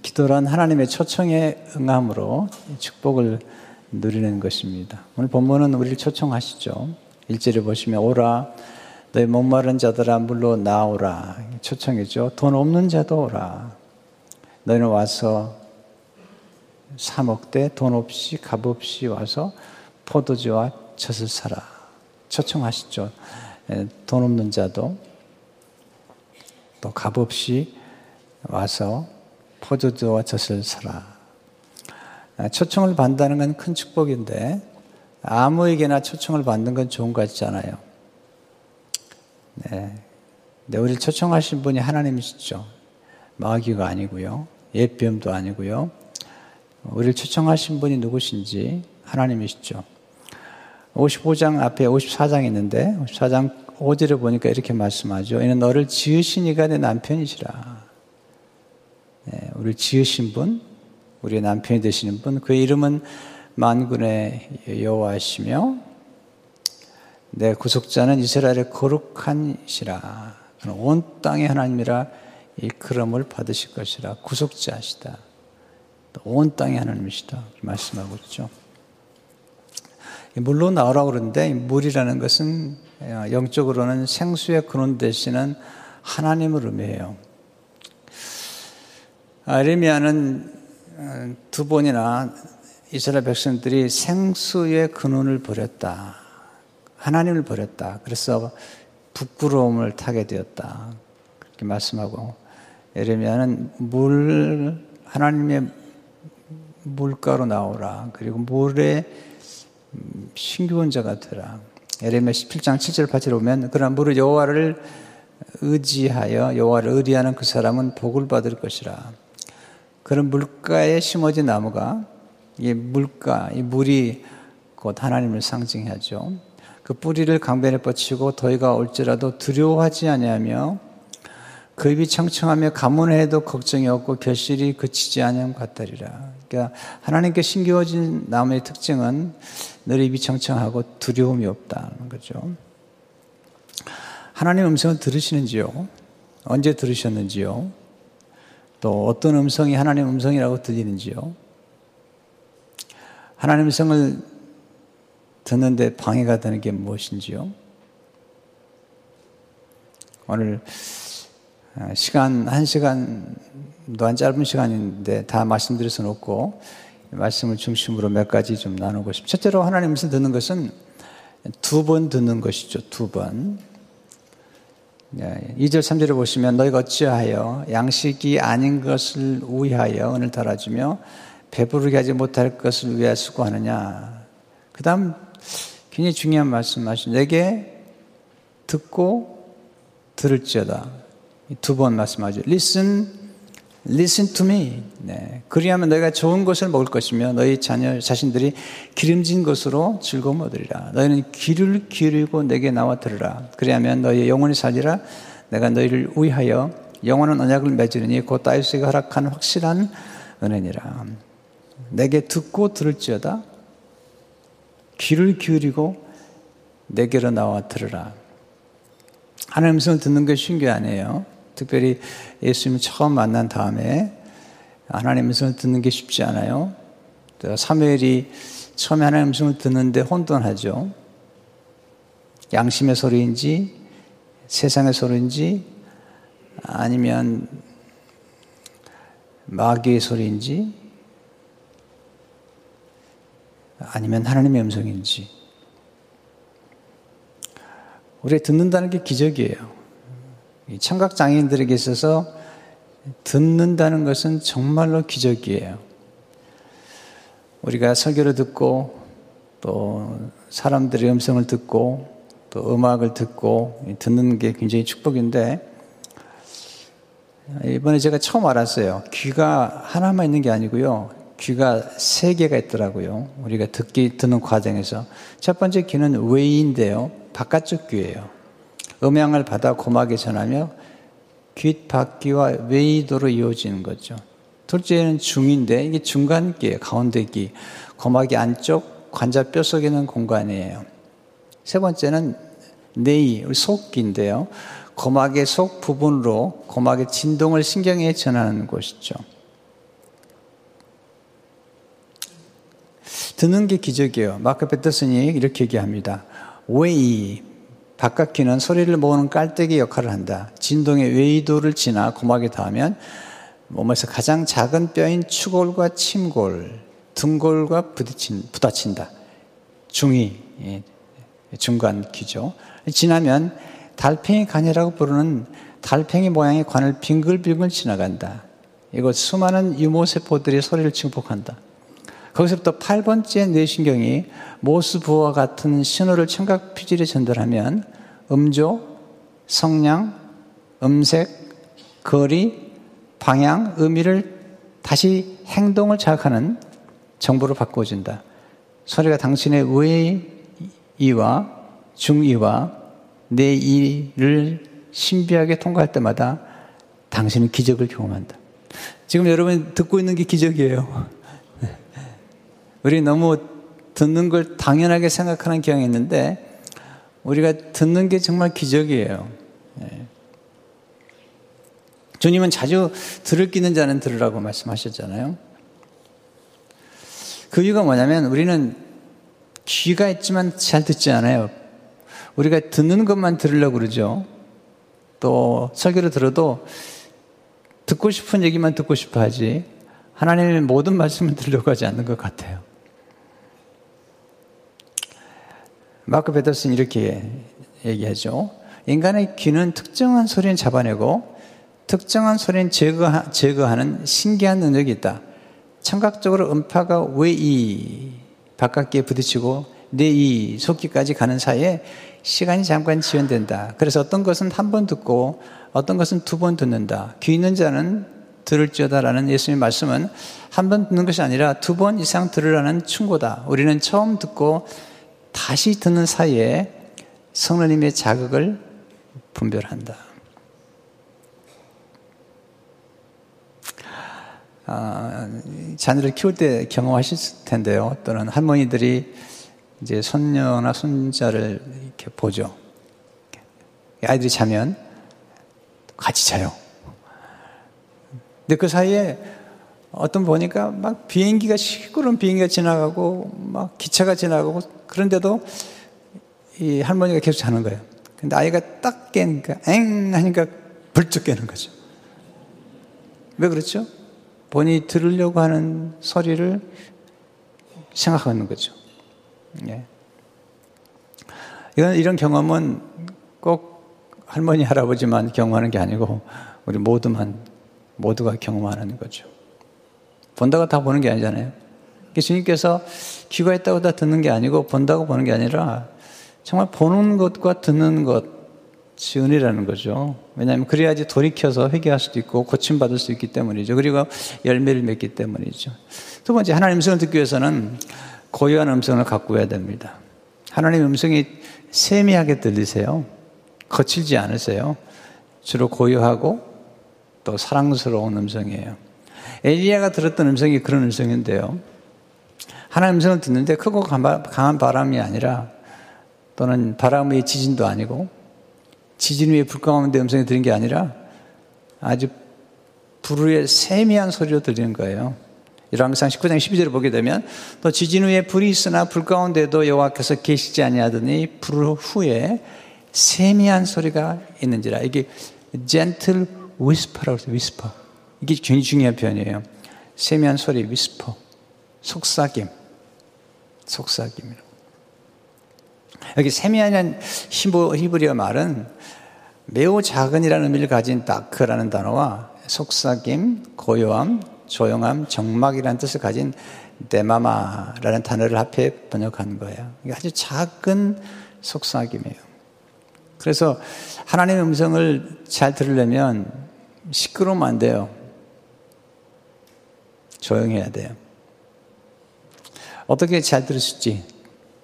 기도란 하나님의 초청에 응함으로 축복을 누리는 것입니다. 오늘 본문은 우리를 초청하시죠. 일절에 보시면 오라 너희 목마른 자들아 물로 나오라 초청이죠. 돈 없는 자도 오라. 너희는 와서 사 먹되 돈 없이 값 없이 와서 포도주와 젖을 사라. 초청하시죠. 예, 돈 없는 자도 또 값 없이 와서 포도주와 젖을 사라. 아, 초청을 받는다는 건 큰 축복인데 아무에게나 초청을 받는 건 좋은 것 같지 않아요. 네. 네, 우리를 초청하신 분이 하나님이시죠. 마귀가 아니고요. 예비도 아니고요. 우리를 초청하신 분이 누구신지 하나님이시죠. 55장 앞에 54장 있는데 54장 5절에 보니까 이렇게 말씀하죠. 이는 너를 지으신 이가 내 남편이시라. 네, 우리를 지으신 분, 우리의 남편이 되시는 분, 그의 이름은 만군의 여호와시며 내 구속자는 이스라엘의 거룩한 이시라. 온 땅의 하나님이라 이그름을 받으실 것이라. 구속자시다. 온 땅의 하나님이시다. 말씀하고 있죠. 물로 나오라고 그러는데 물이라는 것은 영적으로는 생수의 근원 되시는 하나님을 의미해요. 아레미야는 어, 두 번이나 이스라엘 백성들이 생수의 근원을 버렸다. 하나님을 버렸다. 그래서 부끄러움을 타게 되었다. 그렇게 말씀하고 예레미야는 물 하나님의 물가로 나오라. 그리고 물에 신규원 자가 되라. 예레미야 17장 7절 8절 보면 그러나 무릇 여호와를 의지하여 여호와를 의리하는 그 사람은 복을 받을 것이라. 그런 물가에 심어진 나무가 이 물가, 이 물이 곧 하나님을 상징하죠. 그 뿌리를 강변에 뻗치고 더위가 올지라도 두려워하지 아니하며 그 입이 청청하며 가문해도 걱정이 없고 결실이 그치지 않은 같다리라. 그러니까 하나님께 신겨워진 나무의 특징은 늘 입이 청청하고 두려움이 없다는 거죠. 하나님 음성을 들으시는지요? 언제 들으셨는지요? 또 어떤 음성이 하나님 음성이라고 들리는지요? 하나님 음성을 듣는데 방해가 되는 게 무엇인지요? 오늘 어, 시간, 한 시간도 한 짧은 시간인데 다 말씀드릴 수는 없고 말씀을 중심으로 몇 가지 좀 나누고 싶습니다. 첫째로 하나님 음성 듣는 것은 두 번 듣는 것이죠. 두 번. 2절, 3절을 보시면 너희가 어찌하여 양식이 아닌 것을 위하여 은을 달아주며 배부르게 하지 못할 것을 위하여 수고하느냐. 그 다음 굉장히 중요한 말씀 하신 내게 듣고 들을지어다. 두 번 말씀하죠. Listen, listen to me. 네. 그리하면 너희가 좋은 것을 먹을 것이며 너희 자녀 자신들이 기름진 것으로 즐거움 얻으리라. 너희는 귀를 기울이고 내게 나와 들으라. 그리하면 너희 영혼이 살리라. 내가 너희를 위하여 영원한 언약을 맺으리니 곧 다윗에게 허락한 확실한 은혜니라. 내게 듣고 들을지어다. 귀를 기울이고 내게로 나와 들으라. 하나님 음성을 듣는 게 쉬운 게 아니에요. 특별히 예수님 처음 만난 다음에 하나님 음성을 듣는 게 쉽지 않아요. 사무엘이 처음에 하나님 음성을 듣는데 혼돈하죠. 양심의 소리인지 세상의 소리인지 아니면 마귀의 소리인지 아니면 하나님의 음성인지 우리 듣는다는 게 기적이에요. 청각 장애인들에게 있어서 듣는다는 것은 정말로 기적이에요. 우리가 설교를 듣고 또 사람들의 음성을 듣고 또 음악을 듣고 듣는 게 굉장히 축복인데 이번에 제가 처음 알았어요. 귀가 하나만 있는 게 아니고요. 귀가 세 개가 있더라고요. 우리가 듣기 듣는 과정에서 첫 번째 귀는 외인데요. 바깥쪽 귀예요. 음양을 받아 고막에 전하며 귓바퀴와 외이도로 이어지는 거죠. 둘째는 중인데 이게 중간기예요. 가운데기. 고막이 안쪽 관자뼈 속에는 공간이에요. 세 번째는 내이, 속기인데요. 고막의 속 부분으로 고막의 진동을 신경에 전하는 곳이죠. 듣는 게 기적이에요. 마크 배터슨이 이렇게 얘기합니다. 외이 바깥 귀는 소리를 모으는 깔때기 역할을 한다. 진동이 외이도를 지나 고막에 닿으면 몸에서 가장 작은 뼈인 추골과 침골, 등골과 부딪힌, 부딪힌다. 중이, 예, 중간 귀죠. 지나면 달팽이관이라고 부르는 달팽이 모양의 관을 빙글빙글 지나간다. 이곳 수많은 유모세포들이 소리를 증폭한다. 거기서부터 8번째 뇌신경이 모스 부와 같은 신호를 청각 피질에 전달하면 음조, 성량, 음색, 거리, 방향, 의미를 다시 행동을 자극하는 정보를 바꿔준다. 소리가 당신의 외이와 중이와 내 이를 신비하게 통과할 때마다 당신은 기적을 경험한다. 지금 여러분 듣고 있는 게 기적이에요. 우리 너무 듣는 걸 당연하게 생각하는 경향이 있는데 우리가 듣는 게 정말 기적이에요. 네. 주님은 자주 들을 끼는 자는 들으라고 말씀하셨잖아요. 그 이유가 뭐냐면 우리는 귀가 있지만 잘 듣지 않아요. 우리가 듣는 것만 들으려고 그러죠. 또 설교를 들어도 듣고 싶은 얘기만 듣고 싶어 하지 하나님의 모든 말씀을 들으려고 하지 않는 것 같아요. 마크 베더슨 이렇게 얘기하죠. 인간의 귀는 특정한 소리는 잡아내고 특정한 소리는 제거하, 제거하는 신기한 능력이 있다. 청각적으로 음파가 왜이 바깥에 부딪히고 내이 속기까지 가는 사이에 시간이 잠깐 지연된다. 그래서 어떤 것은 한 번 듣고 어떤 것은 두 번 듣는다. 귀 있는 자는 들을지어다라는 예수님의 말씀은 한 번 듣는 것이 아니라 두 번 이상 들으라는 충고다. 우리는 처음 듣고 다시 듣는 사이에 성령님의 자극을 분별한다. 아, 자녀를 키울 때 경험하실 텐데요. 또는 할머니들이 이제 손녀나 손자를 이렇게 보죠. 아이들이 자면 같이 자요. 근데 그 사이에 어떤 보니까 막 비행기가 시끄러운 비행기가 지나가고 막 기차가 지나가고 그런데도 이 할머니가 계속 자는 거예요. 근데 아이가 딱 깨니까 엥 하니까 불쩍 깨는 거죠. 왜 그렇죠? 본인이 들으려고 하는 소리를 생각하는 거죠. 예. 이런, 이런 경험은 꼭 할머니, 할아버지만 경험하는 게 아니고 우리 모두만, 모두가 경험하는 거죠. 본다고 다 보는 게 아니잖아요. 주님께서 귀가 있다고 다 듣는 게 아니고 본다고 보는 게 아니라 정말 보는 것과 듣는 것이 은혜라는 거죠. 왜냐하면 그래야지 돌이켜서 회개할 수도 있고 고침받을 수 있기 때문이죠. 그리고 열매를 맺기 때문이죠. 두 번째, 하나님 음성을 듣기 위해서는 고요한 음성을 갖고 해야 됩니다. 하나님의 음성이 세미하게 들리세요. 거칠지 않으세요. 주로 고요하고 또 사랑스러운 음성이에요. 엘리야가 들었던 음성이 그런 음성인데요. 하나님 음성을 듣는데 크고 강한 바람이 아니라 또는 바람의 지진도 아니고 지진 위에 불 가운데 음성이 들린 게 아니라 아주 불의 세미한 소리로 들리는 거예요. 열왕기상 19장 12절을 보게 되면 또 지진 후에 불이 있으나 불 가운데도 여호와께서 계시지 아니하더니 불 후에 세미한 소리가 있는지라 이게 gentle whisper라고 해서 whisper 이게 굉장히 중요한 표현이에요. 세미한 소리 whisper 속삭임 속삭임이라고 여기 세미한 히브리어 말은 매우 작은이라는 의미를 가진 다크라는 단어와 속삭임, 고요함, 조용함, 정막이라는 뜻을 가진 데마마라는 단어를 합해 번역한 거예요. 이게 아주 작은 속삭임이에요. 그래서 하나님의 음성을 잘 들으려면 시끄러우면 안 돼요. 조용해야 돼요. 어떻게 잘 있지?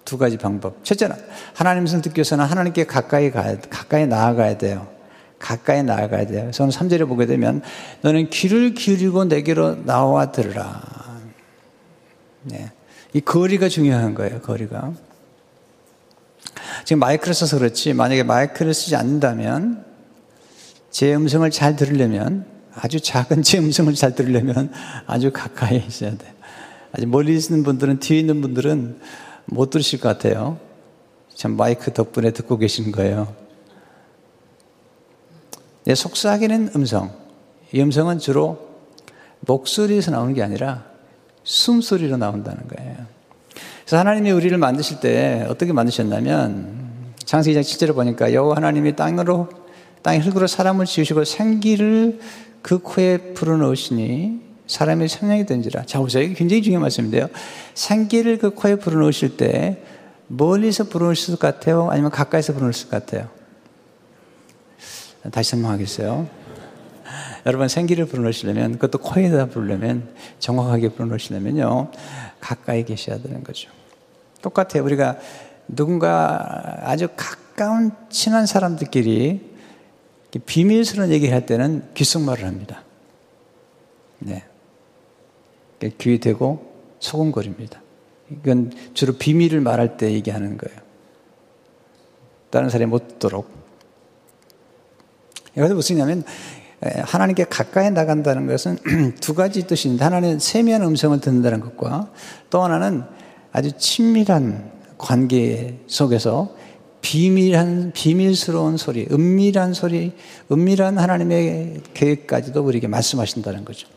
두 가지 방법. 첫째는 하나님 음성 듣기 위해서는 하나님께 가까이 가야, 가까이 나아가야 돼요. 가까이 나아가야 돼요. 저는 3절에 보게 되면 너는 귀를 기울이고 내게로 나와 들으라. 네. 이 거리가 중요한 거예요. 거리가. 지금 마이크를 써서 그렇지 만약에 마이크를 쓰지 않는다면 제 음성을 잘 들으려면 아주 작은 제 음성을 잘 들으려면 아주 가까이 있어야 돼. 아직 멀리 있는 분들은 뒤에 있는 분들은 못 들으실 것 같아요. 참 마이크 덕분에 듣고 계신 거예요. 네, 속삭이는 음성. 이 음성은 주로 목소리에서 나오는 게 아니라 숨소리로 나온다는 거예요. 그래서 하나님이 우리를 만드실 때 어떻게 만드셨냐면 창세기 2장 7절에 보니까 여호와 하나님이 땅으로 땅의 흙으로 사람을 지으시고 생기를 그 코에 불어넣으시니 사람의 생명이 된지라. 자, 보세요. 이게 굉장히 중요한 말씀인데요. 생기를 그 코에 불어넣으실 때 멀리서 불어넣으실 것 같아요? 아니면 가까이서 불어넣으실 것 같아요? 다시 설명하겠어요. 여러분 생기를 불어넣으시려면 그것도 코에다 불려면 정확하게 불어넣으시려면요 가까이 계셔야 되는 거죠. 똑같아요. 우리가 누군가 아주 가까운 친한 사람들끼리 비밀스러운 얘기할 때는 귓속말을 합니다. 네. 귀에 대고 소금거립니다. 이건 주로 비밀을 말할 때 얘기하는 거예요. 다른 사람이 못 듣도록. 이것은 무슨냐면 하나님께 가까이 나간다는 것은 두 가지 뜻인데 하나는 세미한 음성을 듣는다는 것과 또 하나는 아주 친밀한 관계 속에서 비밀한 비밀스러운 소리, 은밀한 소리, 은밀한 하나님의 계획까지도 우리에게 말씀하신다는 거죠.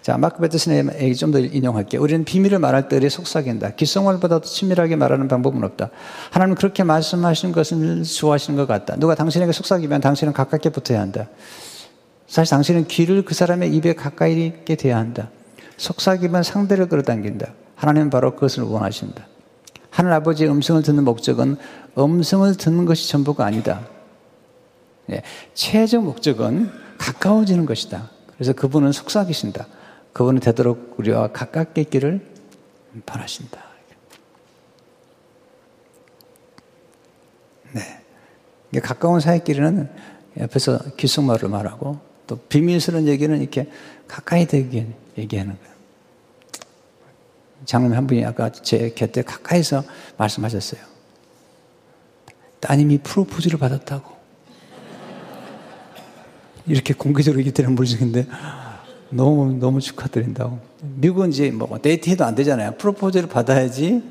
자, 마크 베트슨의 얘기 좀 더 인용할게요. 우리는 비밀을 말할 때 우리 속삭인다. 귓속말보다도 친밀하게 말하는 방법은 없다. 하나님 그렇게 말씀하시는 것을 좋아하시는 것 같다. 누가 당신에게 속삭이면 당신은 가깝게 붙어야 한다. 사실 당신은 귀를 그 사람의 입에 가까이 있게 돼야 한다. 속삭이면 상대를 끌어당긴다. 하나님은 바로 그것을 원하신다. 하늘 아버지의 음성을 듣는 목적은 음성을 듣는 것이 전부가 아니다. 네, 최종 목적은 가까워지는 것이다. 그래서 그분은 속삭이신다. 그분은 되도록 우리와 가깝게 있기를 바라신다. 네. 가까운 사이끼리는 옆에서 귓속말을 말하고 또 비밀스러운 얘기는 이렇게 가까이 되게 얘기하는 거예요. 장로님 한 분이 아까 제 곁에 가까이서 말씀하셨어요. 따님이 프로포즈를 받았다고. 이렇게 공개적으로 얘기 되는 물증인데 너무 너무 축하드린다고. 미국은 이제 뭐 데이트해도 안 되잖아요. 프로포즈를 받아야지.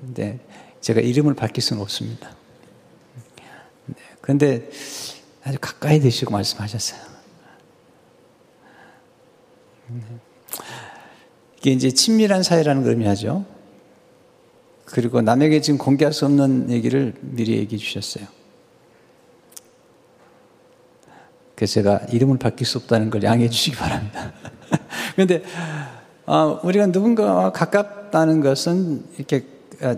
근데 제가 이름을 밝힐 수는 없습니다. 네, 그런데 아주 가까이 되시고 말씀하셨어요. 이게 이제 친밀한 사이라는 걸 의미하죠. 그리고 남에게 지금 공개할 수 없는 얘기를 미리 얘기해 주셨어요. 그래서 제가 이름을 바뀔 수 없다는 걸 양해해 주시기 바랍니다. 그런데 어, 우리가 누군가와 가깝다는 것은 이렇게 어,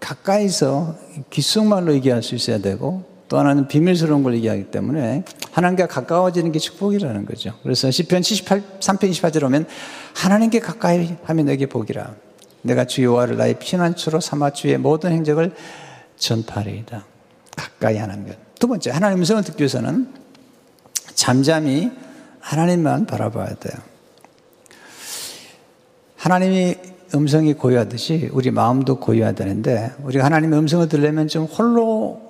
가까이서 귓속말로 얘기할 수 있어야 되고 또 하나는 비밀스러운 걸 얘기하기 때문에 하나님과 가까워지는 게 축복이라는 거죠. 그래서 10편 78, 3편 28절 오면 하나님께 가까이 하면 내게 복이라. 내가 주 여호와를 나의 피난처로 삼아 주의 모든 행적을 전파리이다. 가까이 하는 것. 두 번째, 하나님 음성을 듣기 위해서는 잠잠히 하나님만 바라봐야 돼요. 하나님이 음성이 고요하듯이 우리 마음도 고요해야 되는데 우리가 하나님의 음성을 들으려면 좀 홀로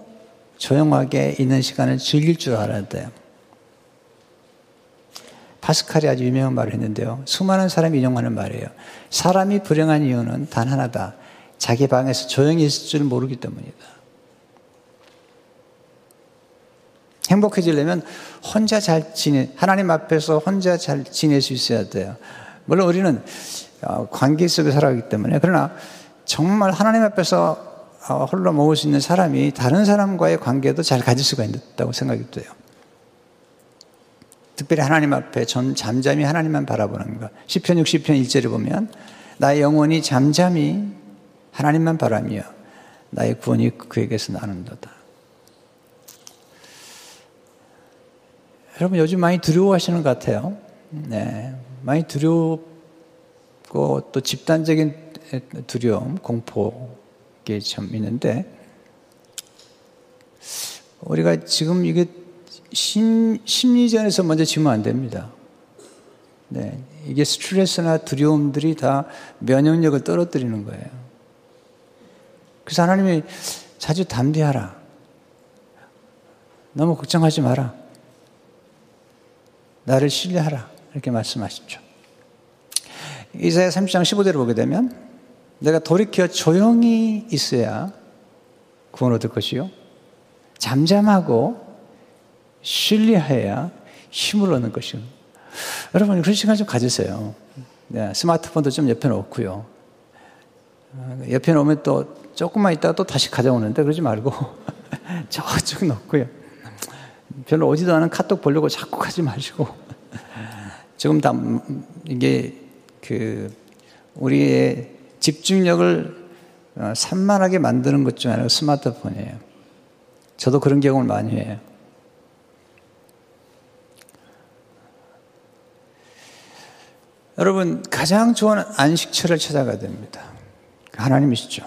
조용하게 있는 시간을 즐길 줄 알아야 돼요. 파스칼이 아주 유명한 말을 했는데요. 수많은 사람이 인용하는 말이에요. 사람이 불행한 이유는 단 하나다. 자기 방에서 조용히 있을 줄 모르기 때문이다. 행복해지려면 혼자 잘 지내, 하나님 앞에서 혼자 잘 지낼 수 있어야 돼요. 물론 우리는 어, 관계 속에 살아가기 때문에, 그러나 정말 하나님 앞에서 어, 홀로 먹을 수 있는 사람이 다른 사람과의 관계도 잘 가질 수가 있다고 생각이 돼요. 특별히 하나님 앞에 전 잠잠히 하나님만 바라보는 것. 10편 60편 1절에 보면 나의 영혼이 잠잠히 하나님만 바라며 나의 구원이 그에게서 나는도다. 여러분 요즘 많이 두려워하시는 것 같아요. 네, 많이 두렵고 또 집단적인 두려움, 공포 게 참 있는데 우리가 지금 이게 심, 심리전에서 먼저 지면 안 됩니다. 네, 이게 스트레스나 두려움들이 다 면역력을 떨어뜨리는 거예요. 그래서 하나님이 자주 담대하라. 너무 걱정하지 마라. 나를 신뢰하라. 이렇게 말씀하십죠. 이사야 30장 15절을 보게 되면 내가 돌이켜 조용히 있어야 구원 얻을 것이요. 잠잠하고 신뢰해야 힘을 얻는 것이요. 여러분 그런 시간 좀 가지세요. 네, 스마트폰도 좀 옆에 놓고요. 어, 옆에 놓으면 또 조금만 있다가 또 다시 가져오는데 그러지 말고 저쪽 놓고요. 별로 오지도 않은 카톡 보려고 자꾸 가지 마시고 지금 다 이게 그 우리의 집중력을 어, 산만하게 만드는 것 중 하나가 스마트폰이에요. 저도 그런 경험을 많이 해요. 여러분 가장 좋은 안식처를 찾아가야 됩니다. 하나님이시죠.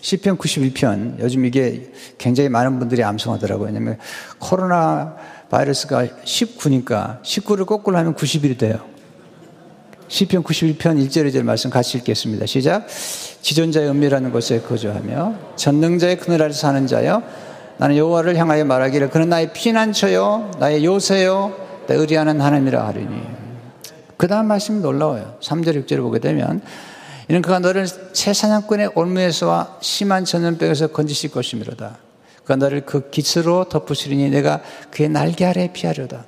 시편 91편 요즘 이게 굉장히 많은 분들이 암송하더라고요. 왜냐면 코로나 바이러스가 19니까 19를 거꾸로 하면 90일이 돼요. 시편 91편 1절 2절 말씀 같이 읽겠습니다. 시작. 지존자의 은밀한 곳에 거주하며 전능자의 그늘 아래 사는 자여 나는 여호와를 향하여 말하기를 그는 나의 피난처요 나의 요새요 내 의리하는 하나님이라 하리니 그 다음 말씀이 놀라워요. 3절 6절을 보게 되면 이는 그가 너를 새 사냥꾼의 올무에서와 심한 전염병에서 건지실 것이미로다. 그가 너를 그 깃으로 덮으시리니 내가 그의 날개 아래 피하려다.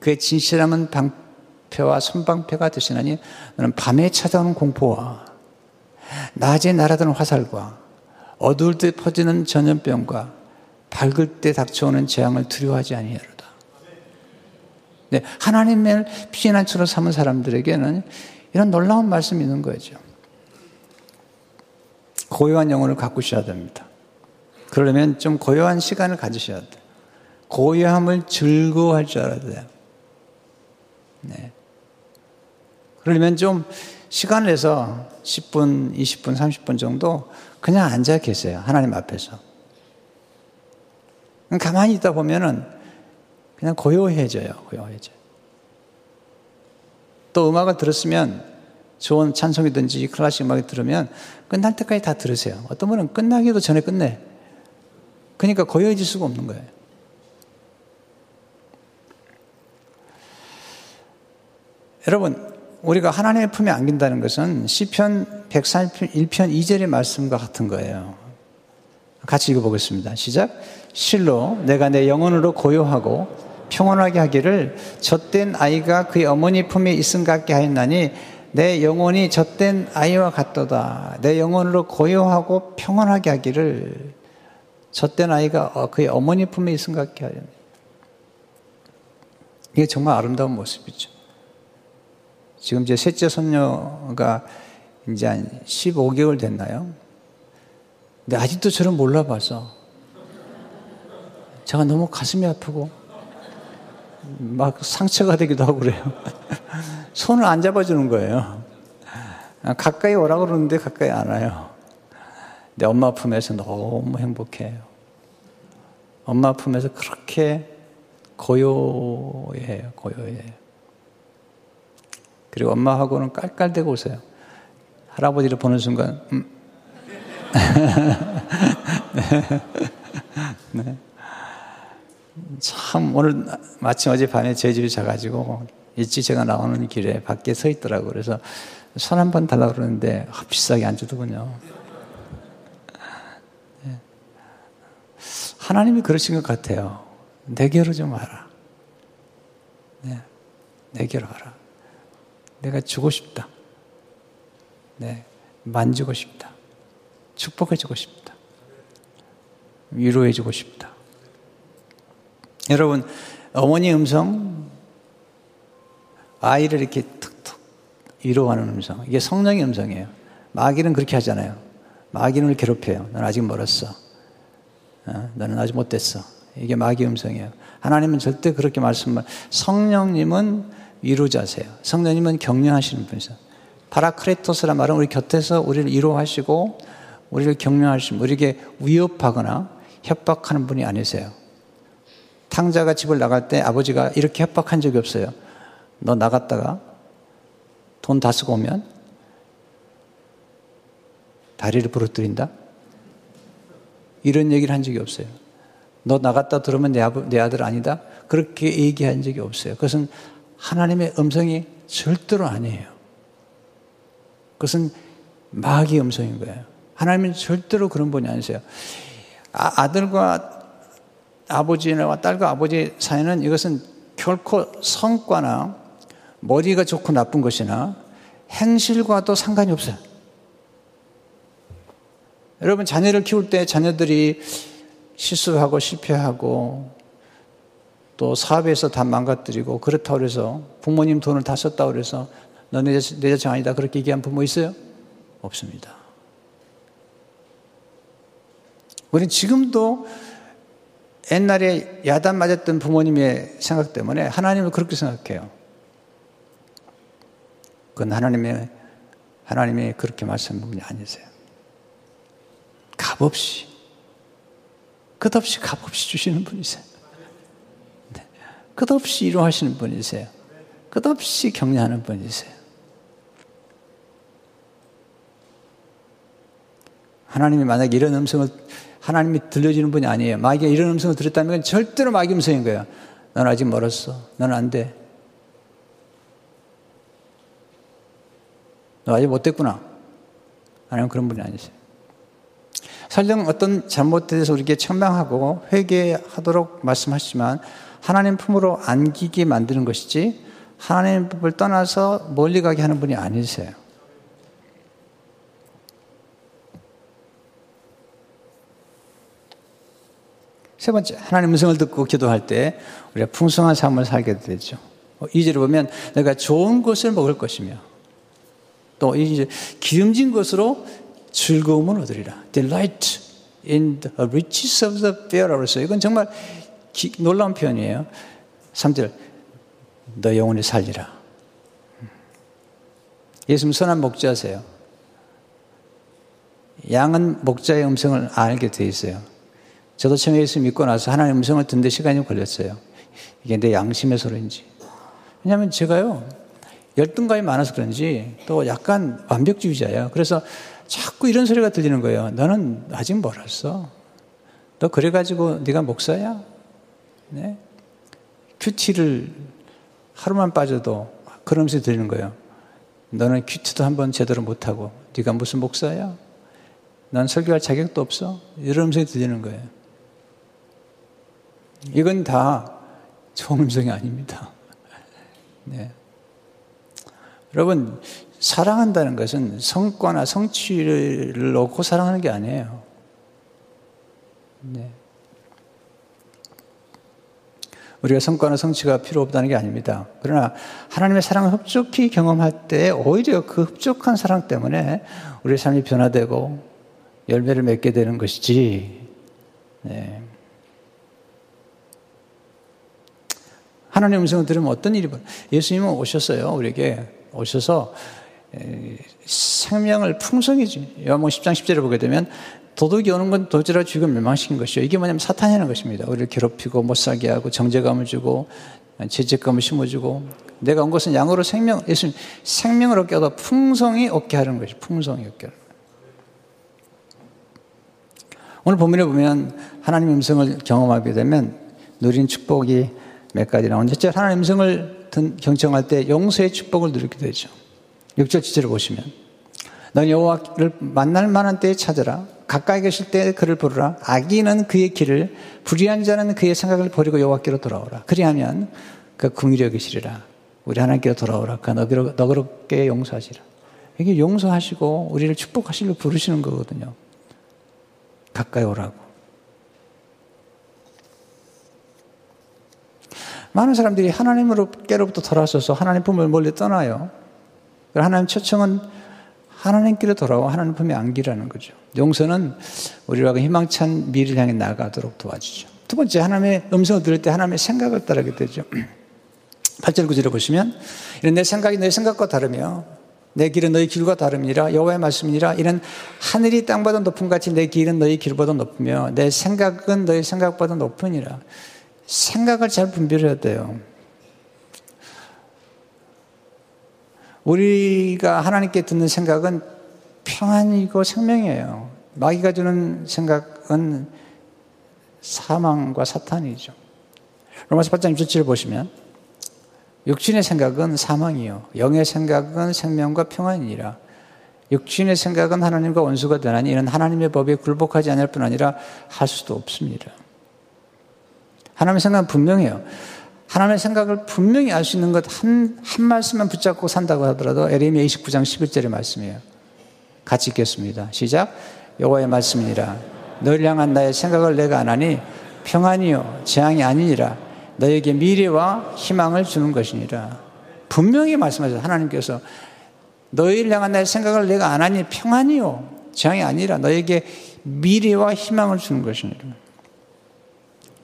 그의 진실함은 방 패와 손방패가 되시나니 너는 밤에 찾아오는 공포와 낮에 날아드는 화살과 어두울 때 퍼지는 전염병과 밝을 때 닥쳐오는 재앙을 두려워하지 아니하로다. 네, 하나님을 피난처로 삼은 사람들에게는 이런 놀라운 말씀이 있는 거죠. 고요한 영혼을 가꾸셔야 됩니다. 그러려면 좀 고요한 시간을 가지셔야 돼요. 고요함을 즐거워할 줄 알아야 돼요. 네. 그러려면 좀 시간을 내서 10분, 20분, 30분 정도 그냥 앉아 계세요. 하나님 앞에서. 가만히 있다 보면은 그냥 고요해져요. 고요해져요. 또 음악을 들었으면 좋은 찬송이든지 클래식 음악을 들으면 끝날 때까지 다 들으세요. 어떤 분은 끝나기도 전에 끝내. 그러니까 고요해질 수가 없는 거예요. 여러분, 우리가 하나님의 품에 안긴다는 것은 시편 141편 2절의 말씀과 같은 거예요. 같이 읽어보겠습니다. 시작. 실로 내가 내 영혼으로 고요하고 평온하게 하기를 젖된 아이가 그의 어머니 품에 있음 같게 하였나니 내 영혼이 젖된 아이와 같도다. 내 영혼으로 고요하고 평온하게 하기를 젖된 아이가 어, 그의 어머니 품에 있음 같게 하였네. 이게 정말 아름다운 모습이죠. 지금 제 셋째 손녀가 이제 한 15개월 됐나요? 근데 아직도 저를 몰라봐서 제가 너무 가슴이 아프고 막 상처가 되기도 하고 그래요. 손을 안 잡아주는 거예요. 가까이 오라고 그러는데 가까이 안 와요. 내 엄마 품에서 너무 행복해요. 엄마 품에서 그렇게 고요해요, 고요해요. 그리고 엄마하고는 깔깔대고 웃어요. 할아버지를 보는 순간, 음. 네. 네. 참 오늘 마침 어젯밤에 저희 집에 자가지고 일찍 제가 나오는 길에 밖에 서 있더라고요. 그래서 손 한 번 달라고 그러는데 아, 비싸게 안 주더군요. 네. 하나님이 그러신 것 같아요. 내게로 좀 와라. 네. 내게로 와라. 내가 주고 싶다. 네. 만지고 싶다. 축복해주고 싶다. 위로해주고 싶다. 여러분, 어머니 음성, 아이를 이렇게 툭툭 위로하는 음성. 이게 성령의 음성이에요. 마귀는 그렇게 하잖아요. 마귀는 괴롭혀요. 넌 아직 멀었어. 어? 너는 아직 못 됐어. 이게 마귀 음성이에요. 하나님은 절대 그렇게 말씀을, 성령님은 위로자세요. 성령님은 격려하시는 분이세요. 파라크레토스란 말은 우리 곁에서 우리를 위로하시고, 우리를 격려하시고, 우리에게 위협하거나 협박하는 분이 아니세요. 탕자가 집을 나갈 때 아버지가 이렇게 협박한 적이 없어요. 너 나갔다가 돈 다 쓰고 오면 다리를 부러뜨린다? 이런 얘기를 한 적이 없어요. 너 나갔다 들으면 내 아들 아니다? 그렇게 얘기한 적이 없어요. 그것은 하나님의 음성이 절대로 아니에요. 그것은 마귀의 음성인 거예요. 하나님은 절대로 그런 분이 아니세요. 아, 들과 아버지와 딸과 아버지 사이는 이것은 결코 성과나 머리가 좋고 나쁜 것이나 행실과도 상관이 없어요. 여러분, 자녀를 키울 때 자녀들이 실수하고 실패하고 또 사업에서 다 망가뜨리고 그렇다고 해서 부모님 돈을 다 썼다고 그래서 너내 내 자식 아니다 그렇게 얘기한 부모 있어요? 없습니다. 우리는 지금도 옛날에 야단 맞았던 부모님의 생각 때문에 하나님을 그렇게 생각해요. 그건 하나님의, 하나님이 그렇게 말씀하는 분이 아니세요. 값없이, 끝없이 값없이 주시는 분이세요. 네. 끝없이 이루하시는 분이세요. 끝없이 격려하는 분이세요. 하나님이 만약 이런 음성을 하나님이 들려주는 분이 아니에요. 마귀가 이런 음성을 들었다면 절대로 마귀 음성인 거예요. 넌 아직 멀었어. 넌 안 돼. 너 아직 못 됐구나. 하나님 그런 분이 아니세요. 설령 어떤 잘못돼서 우리에게 천명하고 회개하도록 말씀하시지만 하나님 품으로 안기게 만드는 것이지 하나님 품을 떠나서 멀리 가게 하는 분이 아니세요. 세 번째, 하나님 음성을 듣고 기도할 때 우리가 풍성한 삶을 살게 되죠. 2절에 어, 보면 내가 좋은 것을 먹을 것이며 또 이제 기름진 것으로 즐거움을 얻으리라. Delight in the riches of the 했어요. 이건 정말 기, 놀라운 표현이에요. 3절, 너 영혼이 살리라. 예수님 선한 목자세요. 양은 목자의 음성을 알게 돼 있어요. 저도 처음에 예수 믿고 나서 하나님 음성을 듣는데 시간이 걸렸어요. 이게 내 양심의 소리인지. 왜냐하면 제가요, 열등감이 많아서 그런지 또 약간 완벽주의자예요. 그래서 자꾸 이런 소리가 들리는 거예요. 너는 아직 멀었어. 너 그래가지고 네가 목사야? 네? 큐티를 하루만 빠져도 소리 들리는 거예요. 너는 큐티도 한번 제대로 못하고 네가 무슨 목사야? 난 설교할 자격도 없어. 소리 들리는 거예요. 이건 다 좋은 음성이 아닙니다. 네. 여러분, 사랑한다는 것은 성과나 성취를 놓고 사랑하는 게 아니에요. 네. 우리가 성과나 성취가 필요 없다는 게 아닙니다. 그러나 하나님의 사랑을 흡족히 경험할 때 오히려 그 흡족한 사랑 때문에 우리의 삶이 변화되고 열매를 맺게 되는 것이지. 네. 하나님의 음성을 들으면 어떤 일이 벌 예수님은 오셨어요. 우리에게 오셔서 생명을 풍성히 주. 요한복음 10장 10절을 보게 되면 도둑이 오는 건 도저라 죽여 멸망시킨 것이요. 이게 뭐냐면 사탄이 하는 것입니다. 우리를 괴롭히고 못 살게 하고 정죄감을 주고 죄책감을 심어주고 내가 온 것은 양으로 생명, 예수님 생명을 얻게 하다 풍성히 얻게 하는 것이 풍성히 얻게 하는 오늘 본문에 보면 하나님의 음성을 경험하게 되면 누린 축복이 몇 가지 나오는데, 첫째, 하나님 음성을 경청할 때 용서의 축복을 누리게 되죠. 6절 7절을 보시면. 넌 여호와를 만날 만한 때에 찾으라. 가까이 계실 때 그를 부르라. 악인은 그의 길을, 불의한 자는 그의 생각을 버리고 여호와께로 돌아오라. 그리하면 그 궁일여 계시리라. 우리 하나님께로 돌아오라. 그 너그러, 너그럽게 용서하시라. 이게 용서하시고 우리를 축복하시려 부르시는 거거든요. 가까이 오라고. 많은 사람들이 하나님으로께로부터 돌아서서 하나님 품을 멀리 떠나요. 하나님 초청은 하나님께로 돌아와 하나님 품에 안기라는 거죠. 용서는 우리가 희망찬 미래를 향해 나가도록 도와주죠. 두 번째, 하나님의 음성을 들을 때 하나님의 생각을 따르게 되죠. 8절 9절을 보시면 이런 내 생각이 너 생각과 다르며 내 길은 너희 길과 다름이라 여호와의 말씀이니라 이는 하늘이 땅보다 높은 같이 내 길은 너희 길보다 높으며 내 생각은 너희 생각보다 높으니라 생각을 잘 분별해야 돼요. 우리가 하나님께 듣는 생각은 평안이고 생명이에요. 마귀가 주는 생각은 사망과 사탄이죠. 로마서 8장 27을 보시면 육신의 생각은 사망이요 영의 생각은 생명과 평안이라 육신의 생각은 하나님과 원수가 되나니 이는 하나님의 법에 굴복하지 않을 뿐 아니라 할 수도 없습니다. 하나님의 생각은 분명해요. 하나님의 생각을 분명히 알 수 있는 것 한, 한 말씀만 붙잡고 산다고 하더라도 에레미야 29장 11절의 말씀이에요. 같이 읽겠습니다. 시작. 여호와의 말씀이니라. 너를 향한 나의 생각을 내가 안 하니 평안이요 재앙이 아니니라. 너에게 미래와 희망을 주는 것이니라. 분명히 말씀하셨어요. 하나님께서 너희를 향한 나의 생각을 내가 안 하니 평안이요 재앙이 아니라 너에게 미래와 희망을 주는 것이니라.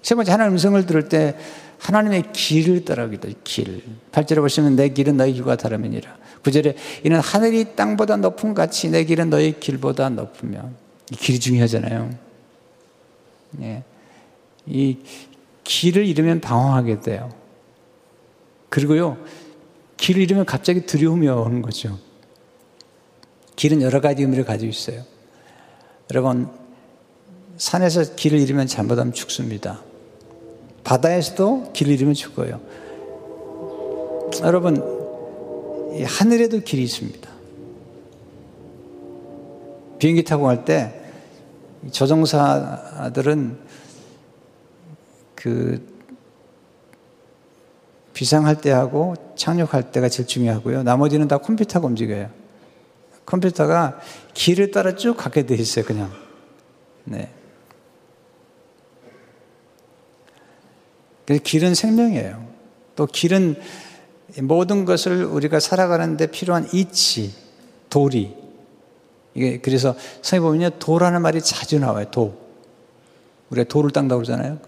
세 번째 하나님 음성을 들을 때 하나님의 길을 따라가기도 길. 8절에 보시면 내 길은 너희 길과 다름이니라. 9절에 이는 하늘이 땅보다 높은 같이 내 길은 너희 길보다 높으며 이 길이 중요하잖아요. 예. 이 길을 잃으면 방황하게 돼요. 그리고요, 길을 잃으면 갑자기 두려움이 오는 거죠. 길은 여러 가지 의미를 가지고 있어요. 여러분, 산에서 길을 잃으면 잘못하면 죽습니다. 바다에서도 길을 잃으면 죽어요. 여러분, 하늘에도 길이 있습니다. 비행기 타고 갈때 조종사들은 그 비상할 때 하고 착륙할 때가 제일 중요하고요. 나머지는 다 컴퓨터가 움직여요. 컴퓨터가 길을 따라 쭉 가게 돼 있어요, 그냥. 네. 그래서 길은 생명이에요. 또 길은 모든 것을 우리가 살아가는데 필요한 이치, 도리. 이게 그래서 성에 보면요, 도라는 말이 자주 나와요. 도. 우리가 도를 닦다고 그러잖아요.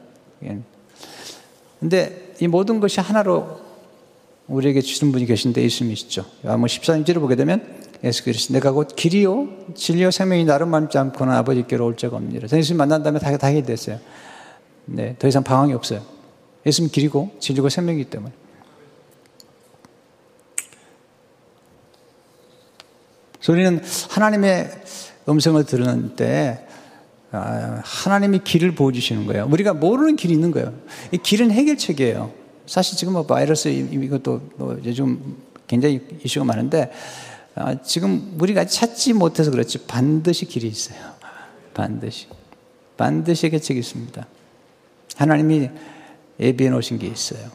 근데 이 모든 것이 하나로 우리에게 주신 분이 계신데 예수님이시죠. 아마 14절을 보게 되면 예수 그리스도 내가 곧 길이요 진리요 생명이 나를 맘지 않고는 아버지께로 올 자가 없느니라. 예수님 만난 다음에 다, 다 해결됐어요. 네, 더 이상 방황이 없어요. 예수님 길이고 진리고 생명이기 때문에. 우리는 하나님의 음성을 들은 때 아, 하나님이 길을 보여주시는 거예요. 우리가 모르는 길이 있는 거예요. 이 길은 해결책이에요. 사실 지금 뭐 바이러스 이것도 뭐 요즘 굉장히 이슈가 많은데 아, 지금 우리가 찾지 못해서 그렇지 반드시 길이 있어요. 반드시. 반드시 해결책이 있습니다. 하나님이 예비해 놓으신 게 있어요.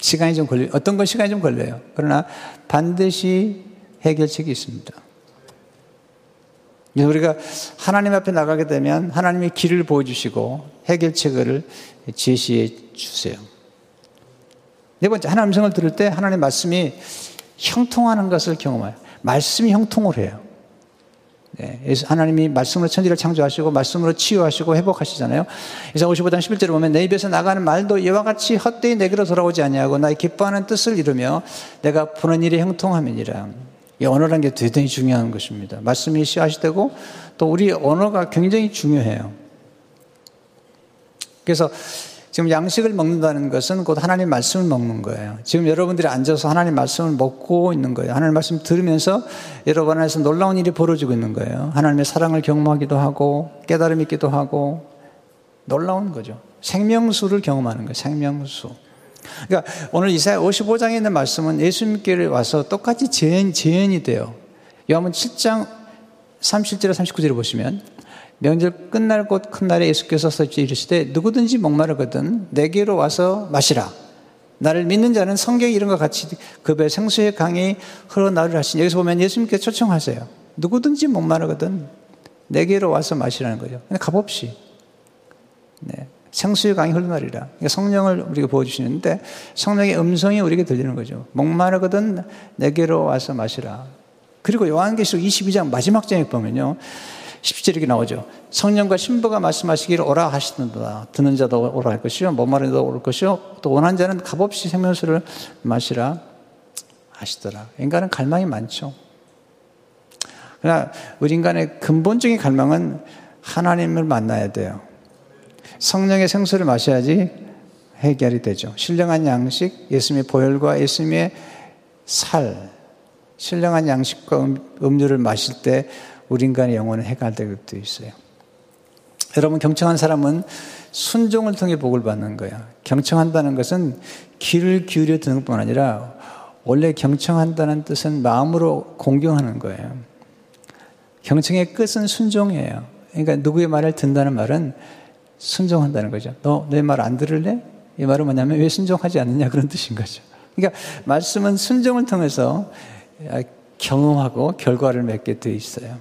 시간이 좀 걸려, 어떤 건 시간이 좀 걸려요. 그러나 반드시 해결책이 있습니다. 우리가 하나님 앞에 나가게 되면 하나님의 길을 보여주시고 해결책을 제시해 주세요. 네 번째, 하나님 성을 들을 때 하나님 말씀이 형통하는 것을 경험해요. 말씀이 형통을 해요. 네, 하나님이 말씀으로 천지를 창조하시고 말씀으로 치유하시고 회복하시잖아요. 그래서 55장 11절에 보면 내 입에서 나가는 말도 이와 같이 헛되이 내게로 돌아오지 아니하고 나의 기뻐하는 뜻을 이루며 내가 보는 일이 형통함이니라. 이 언어라는 게 대단히 중요한 것입니다. 말씀이 씨앗이 되고 또 우리 언어가 굉장히 중요해요. 그래서 지금 양식을 먹는다는 것은 곧 하나님 말씀을 먹는 거예요. 지금 여러분들이 앉아서 하나님 말씀을 먹고 있는 거예요. 하나님 말씀 들으면서 여러분 안에서 놀라운 일이 벌어지고 있는 거예요. 하나님의 사랑을 경험하기도 하고 깨달음 있기도 하고 놀라운 거죠. 생명수를 경험하는 거예요. 생명수. 그러니까 오늘 이사야 55장에 있는 말씀은 예수님께 와서 똑같이 재현, 재현이 돼요. 요한은 7장 37절 39절을 보시면 명절 끝날 곧 큰 날에 예수께서 서지 이르시되 누구든지 목마르거든 내게로 와서 마시라. 나를 믿는 자는 성경 것 같이 그배 생수의 강이 흘러나를 하신 여기서 보면 예수님께 초청하세요. 누구든지 목마르거든 내게로 와서 마시라는 거죠. 근데 값없이. 네. 생수의 강이 흘러나리라. 그러니까 성령을 우리가 보여주시는데 성령의 음성이 우리에게 들리는 거죠. 목마르거든 내게로 와서 마시라. 그리고 요한계시록 22장 마지막 장에 보면요. 10절 이렇게 나오죠. 성령과 신부가 말씀하시기를 오라 하시는도다. 듣는 자도 오라 할 것이요. 목마른 자도 올 것이요. 또 원한 자는 값없이 생명수를 마시라 하시더라. 인간은 갈망이 많죠. 그러나 우리 인간의 근본적인 갈망은 하나님을 만나야 돼요. 성령의 생수를 마셔야지 해결이 되죠. 신령한 양식, 예수님의 보혈과 예수님의 살, 신령한 양식과 음, 음료를 마실 때 우리 인간의 영혼은 해갈될 것도 있어요. 여러분, 경청한 사람은 순종을 통해 복을 받는 거야. 경청한다는 것은 귀를 기울여 듣는 뿐 아니라 원래 경청한다는 뜻은 마음으로 공경하는 거예요. 경청의 끝은 순종이에요. 그러니까 누구의 말을 듣는다는 말은 순종한다는 거죠. 너 내 말 안 들을래? 이 말은 뭐냐면 왜 순종하지 않느냐 그런 뜻인 거죠. 그러니까 말씀은 순종을 통해서 경험하고 결과를 맺게 돼 있어요.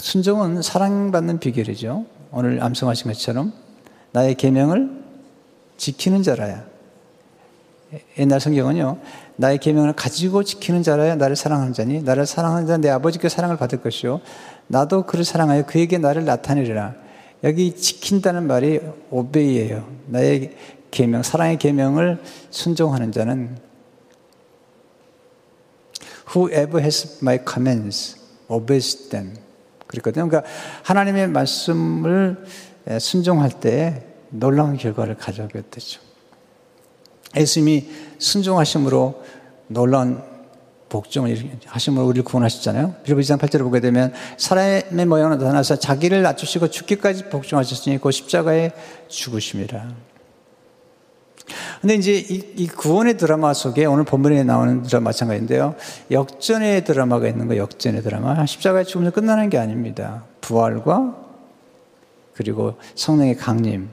순종은 사랑받는 비결이죠. 오늘 암송하신 것처럼 나의 계명을 지키는 자라야. 옛날 성경은요. 나의 계명을 가지고 지키는 자라야 나를 사랑하는 자니 나를 사랑하는 자는 내 아버지께 사랑을 받을 것이요 나도 그를 사랑하여 그에게 나를 나타내리라. 여기 지킨다는 말이 오베이예요. 나의 계명, 사랑의 계명을 순종하는 자는 whoever has my commands obeys them. 그랬거든요. 그러니까 하나님의 말씀을 순종할 때 놀라운 결과를 가져오게 되죠. 예수님이 순종하심으로 놀라운 복종을 하심으로 우리를 구원하셨잖아요. 빌보 2장 8절을 보게 되면 사람의 모양으로 나타나서 자기를 낮추시고 죽기까지 복종하셨으니 그 십자가에 죽으심이라. 근데 이제 이, 이, 구원의 드라마 속에 오늘 본문에 나오는 드라마 마찬가지인데요. 역전의 드라마가 있는 거 역전의 드라마. 십자가의 죽음에서 끝나는 게 아닙니다. 부활과 그리고 성령의 강림,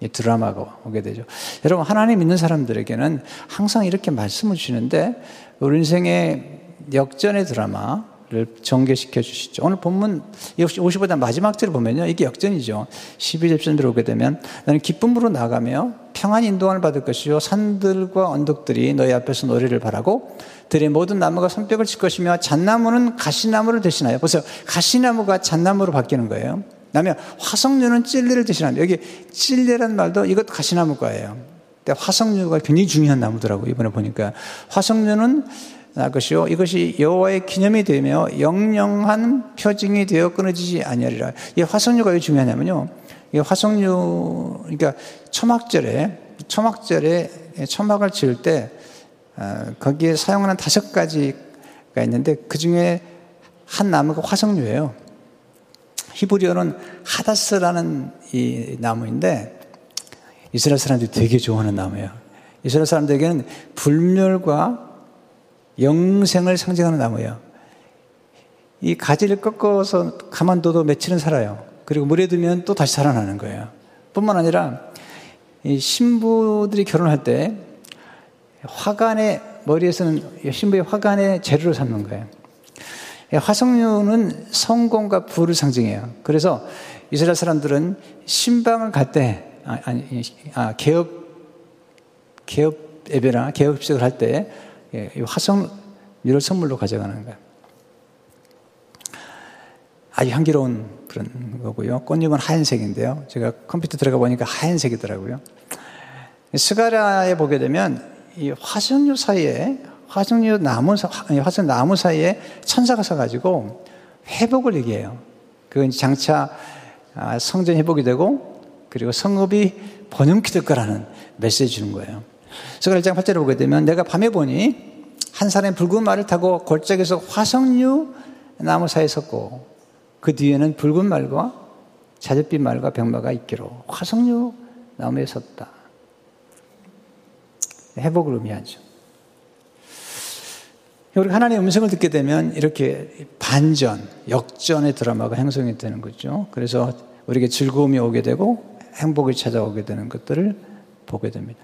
이 드라마가 오게 되죠. 여러분, 하나님 믿는 사람들에게는 항상 이렇게 말씀을 주시는데, 우리 인생의 역전의 드라마 를 전개시켜 주시죠. 오늘 본문 55장 마지막 절을 보면요. 이게 역전이죠. 12절쯤 오게 되면, 나는 기쁨으로 나가며 평안 인도함을 받을 것이요. 산들과 언덕들이 너희 앞에서 노래를 바라고, 들의 모든 나무가 손뼉을 칠 것이며, 잣나무는 가시나무를 대신하여. 보세요. 가시나무가 잣나무로 바뀌는 거예요. 그다음에 화석류는 찔레를 대신합니다. 여기 찔레라는 말도 이것도 가시나무과예요. 근데 화석류가 굉장히 중요한 나무더라고요. 이번에 보니까 화석류는 것이요 이것이 여호와의 기념이 되며 영영한 표징이 되어 끊어지지 아니하리라. 이 화석류가 왜 중요하냐면요. 이 화석류 그러니까 초막절에 초막절에 초막을 지을 때 어, 거기에 사용하는 다섯 가지가 있는데 그 중에 한 나무가 화석류예요. 히브리어는 하다스라는 이 나무인데 이스라엘 사람들이 되게 좋아하는 나무예요. 이스라엘 사람들에게는 불멸과 영생을 상징하는 나무예요. 이 가지를 꺾어서 가만둬도 며칠은 살아요. 그리고 물에 두면 또 다시 살아나는 거예요. 뿐만 아니라 이 신부들이 결혼할 때 화관의 머리에서는 신부의 화관의 재료로 삼는 거예요. 예, 화석류는 성공과 부를 상징해요. 그래서 이스라엘 사람들은 신방을 갈 때, 아, 아니, 아, 개업, 개업 예배나 개업 식을 할 때, 예, 화석류를 선물로 가져가는 거예요. 아주 향기로운 그런 거고요. 꽃잎은 하얀색인데요. 제가 컴퓨터 들어가 보니까 하얀색이더라고요. 스가랴에 보게 되면 이 화석류 사이에 화석류 나무, 화석 나무 사이에 천사가 서가지고 회복을 얘기해요. 그 장차 아, 성전 회복이 되고 그리고 성읍이 번영키 될 거라는 메시지 주는 거예요. 그래서 1장 8절에 보게 되면 내가 밤에 보니 한 사람이 붉은 말을 타고 골짜기에서 화석류 나무 사이에 섰고 그 뒤에는 붉은 말과 자줏빛 말과 병마가 있기로 화석류 나무에 섰다. 회복을 의미하죠. 우리가 하나님의 음성을 듣게 되면 이렇게 반전, 역전의 드라마가 형성이 되는 거죠. 그래서 우리에게 즐거움이 오게 되고 행복이 찾아오게 되는 것들을 보게 됩니다.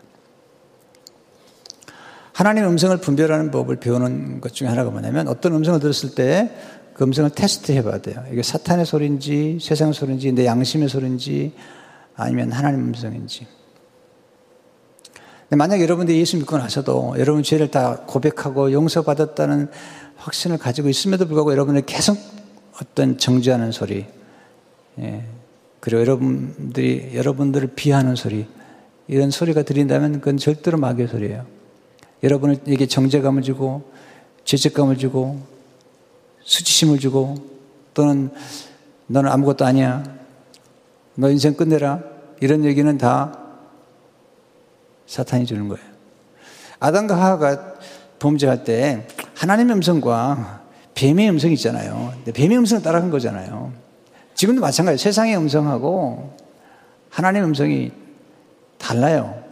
하나님의 음성을 분별하는 법을 배우는 것 중에 하나가 뭐냐면 어떤 음성을 들었을 때 그 음성을 테스트 해 봐야 돼요. 이게 사탄의 소리인지 세상 소리인지 내 양심의 소리인지 아니면 하나님 음성인지. 만약 여러분들이 예수 믿고 나서도 여러분 죄를 다 고백하고 용서받았다는 확신을 가지고 있음에도 불구하고 여러분을 계속 어떤 정죄하는 소리, 예. 그리고 여러분들이 여러분들을 비하는 소리, 이런 소리가 들린다면 그건 절대로 마귀의 소리예요. 여러분에게 정죄감을 주고, 죄책감을 주고, 수치심을 주고, 또는 너는 아무것도 아니야. 너 인생 끝내라. 이런 얘기는 다 사탄이 주는 거예요. 아담과 하하가 범죄할 때 하나님의 음성과 뱀의 음성이 있잖아요. 뱀의 음성을 따라간 거잖아요. 지금도 마찬가지예요. 세상의 음성하고 하나님의 음성이 달라요.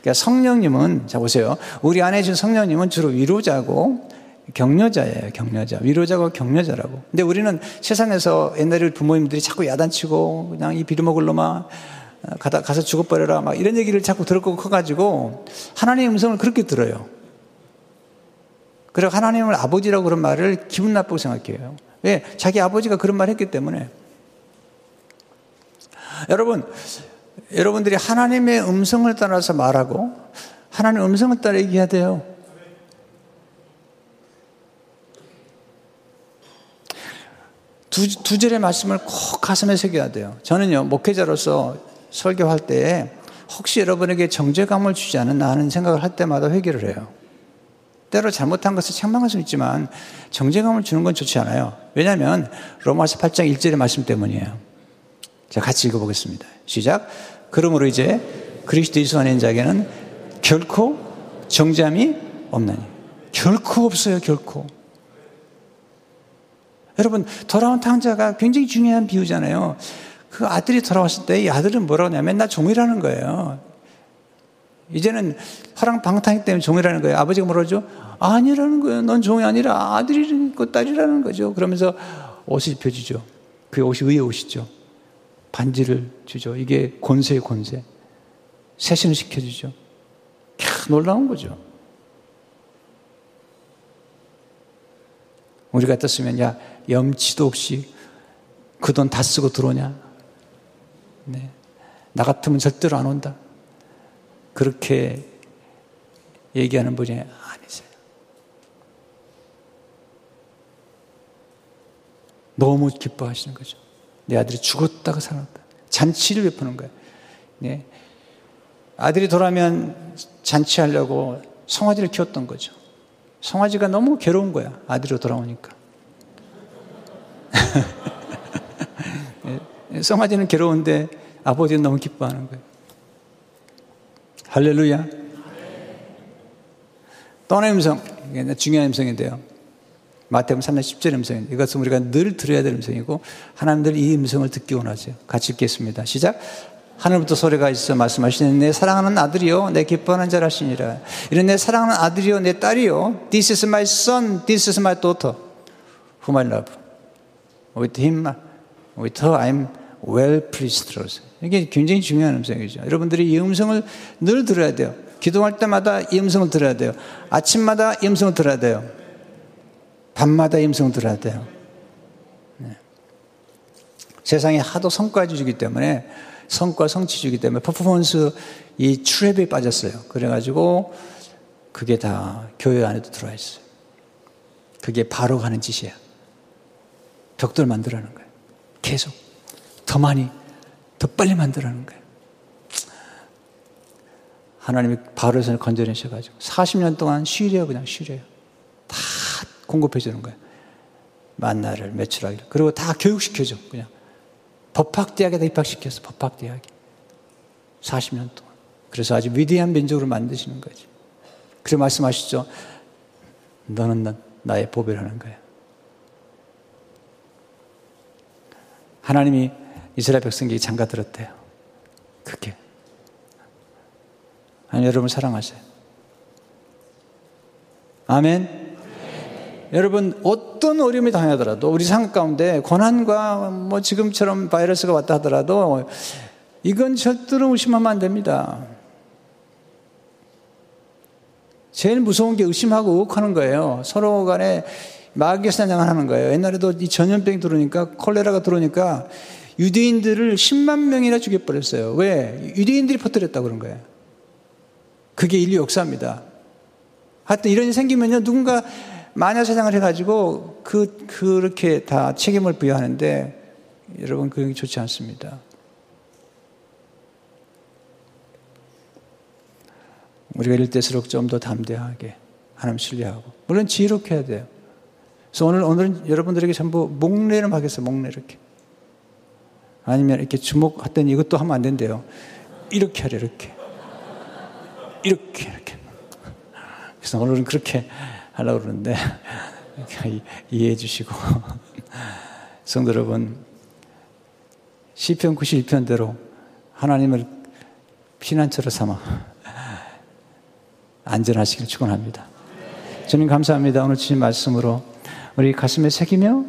그러니까 성령님은, 자 보세요. 우리 안에 있는 성령님은 주로 위로자고 격려자예요, 격려자. 위로자고 격려자라고. 근데 우리는 세상에서 옛날에 부모님들이 자꾸 야단치고 그냥 이 비리먹을 놈아 가다, 가서 죽어버려라 막 이런 얘기를 자꾸 들었고 커가지고 하나님의 음성을 그렇게 들어요. 그리고 하나님을 아버지라고 그런 말을 기분 나쁘게 생각해요. 왜? 자기 아버지가 그런 말 했기 때문에. 여러분, 여러분들이 하나님의 음성을 따라서 말하고 하나님의 음성을 따라 얘기해야 돼요. 두, 두 절의 말씀을 꼭 가슴에 새겨야 돼요. 저는요, 목회자로서 설교할 때 혹시 여러분에게 정죄감을 주지 않았나 하는 생각을 할 때마다 회개를 해요. 때로 잘못한 것을 책망할 수 있지만 정죄감을 주는 건 좋지 않아요. 왜냐하면 로마서 8장 1절의 말씀 때문이에요. 자, 같이 읽어보겠습니다. 시작. 그러므로 이제 그리스도 예수 안에 있는 자에게는 결코 정죄함이 없나니. 결코 없어요, 결코. 여러분, 돌아온 탕자가 굉장히 중요한 비유잖아요. 그 아들이 돌아왔을 때 이 아들은 뭐라고 하냐면 맨날 종이라는 거예요. 이제는 화랑방탕이 때문에 종이라는 거예요. 아버지가 뭐라죠? 아니라는 거예요. 넌 종이 아니라 아들이고 딸이라는 거죠. 그러면서 옷을 입혀주죠. 그 옷이 의의 옷이죠. 반지를 주죠. 이게 권세의 권세. 세신을 시켜주죠. 캬, 놀라운 거죠. 우리 같았으면, 야, 염치도 없이 그 돈 다 쓰고 들어오냐? 네. 나 같으면 절대로 안 온다. 그렇게 얘기하는 분이 아니세요. 너무 기뻐하시는 거죠. 내 아들이 죽었다가 살았다. 잔치를 베푸는 거예요. 네. 아들이 돌아오면 잔치하려고 송아지를 키웠던 거죠. 송아지가 너무 괴로운 거야. 아들이 돌아오니까. 네. 송아지는 괴로운데 아버지는 너무 기뻐하는 거예요. 할렐루야. 또 하나의 음성. 중요한 음성인데요. 마태복음 3장 10절 음성입니다. 이것은 우리가 늘 들어야 될 음성이고 하나님들 이 음성을 듣기 원하세요. 같이 읽겠습니다. 시작. 하늘부터 소리가 있어 말씀하시는 내 사랑하는 아들이요 내 기뻐하는 자라시니라. 이런 내 사랑하는 아들이요 내 딸이요 This is my son, this is my daughter whom I love. With him, with her I'm well pleased. 이게 굉장히 중요한 음성이죠. 여러분들이 이 음성을 늘 들어야 돼요. 기도할 때마다 이 음성을 들어야 돼요. 아침마다 이 음성을 들어야 돼요. 밤마다 이 음성을 들어야 돼요. 네. 세상에 하도 성과 주기 때문에 성과 성취 주기 때문에 퍼포먼스 이 트랩에 빠졌어요. 그래가지고 그게 다 교회 안에도 들어와 있어요. 그게 바로 가는 짓이야. 벽돌 만들라는 거예요. 계속. 더 많이, 더 빨리 만들라는 거예요. 하나님이 바로에서 건져내셔가지고 40년 동안 쉬래요, 그냥 쉬래요. 다 공급해 주는 거예요. 만나를 매출하기를. 그리고 다 교육시켜줘, 그냥. 법학대학에다 입학시켰어, 법학대학에. 40년 동안. 그래서 아주 위대한 민족으로 만드시는 거지. 그래 말씀하시죠. 너는 나, 나의 보배라는 거야. 하나님이 이스라엘 백성에게 장가 들었대요. 그게. 하나님 여러분 사랑하세요. 아멘. 네. 여러분 어떤 어려움이 당하더라도 우리 삶 가운데 고난과 뭐 지금처럼 바이러스가 왔다 하더라도 이건 절대로 의심하면 안 됩니다. 제일 무서운 게 의심하고 의혹하는 거예요. 서로 간에 마귀 사냥을 하는 거예요. 옛날에도 이 전염병이 들어오니까 콜레라가 들어오니까 유대인들을 10만 명이나 죽여버렸어요. 왜? 유대인들이 퍼뜨렸다 그런 거예요. 그게 인류 역사입니다. 하여튼 이런 일이 생기면요, 누군가 마녀 사냥을 해가지고 그, 그렇게 다 책임을 부여하는데 여러분, 그게 좋지 않습니다. 우리가 이럴 때일수록 좀 더 담대하게 하나님 신뢰하고 물론 지혜롭게 해야 돼요. 그래서 오늘 오늘은 여러분들에게 전부 목례를 하겠어요. 목례 이렇게. 아니면 이렇게 주목했더니 이것도 하면 안 된대요. 이렇게 하래, 이렇게. 이렇게, 이렇게. 그래서 오늘은 그렇게 하려고 그러는데, 이해해 주시고. 성도 여러분, 시편 91편대로 하나님을 피난처로 삼아 안전하시길 축원합니다. 주님 감사합니다. 오늘 주신 말씀으로 우리 가슴에 새기며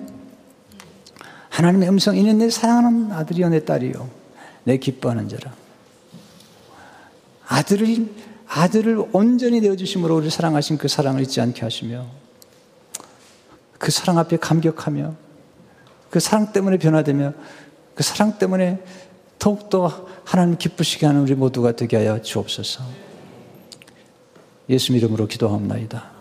하나님의 음성 이는 내 사랑하는 아들이요 내 딸이요 내 기뻐하는 자라. 아들을 아들을 온전히 내어 주심으로 우리 사랑하신 그 사랑을 잊지 않게 하시며 그 사랑 앞에 감격하며 그 사랑 때문에 변화되며 그 사랑 때문에 더욱더 하나님 기쁘시게 하는 우리 모두가 되게 하여 주옵소서. 예수 이름으로 기도합니다.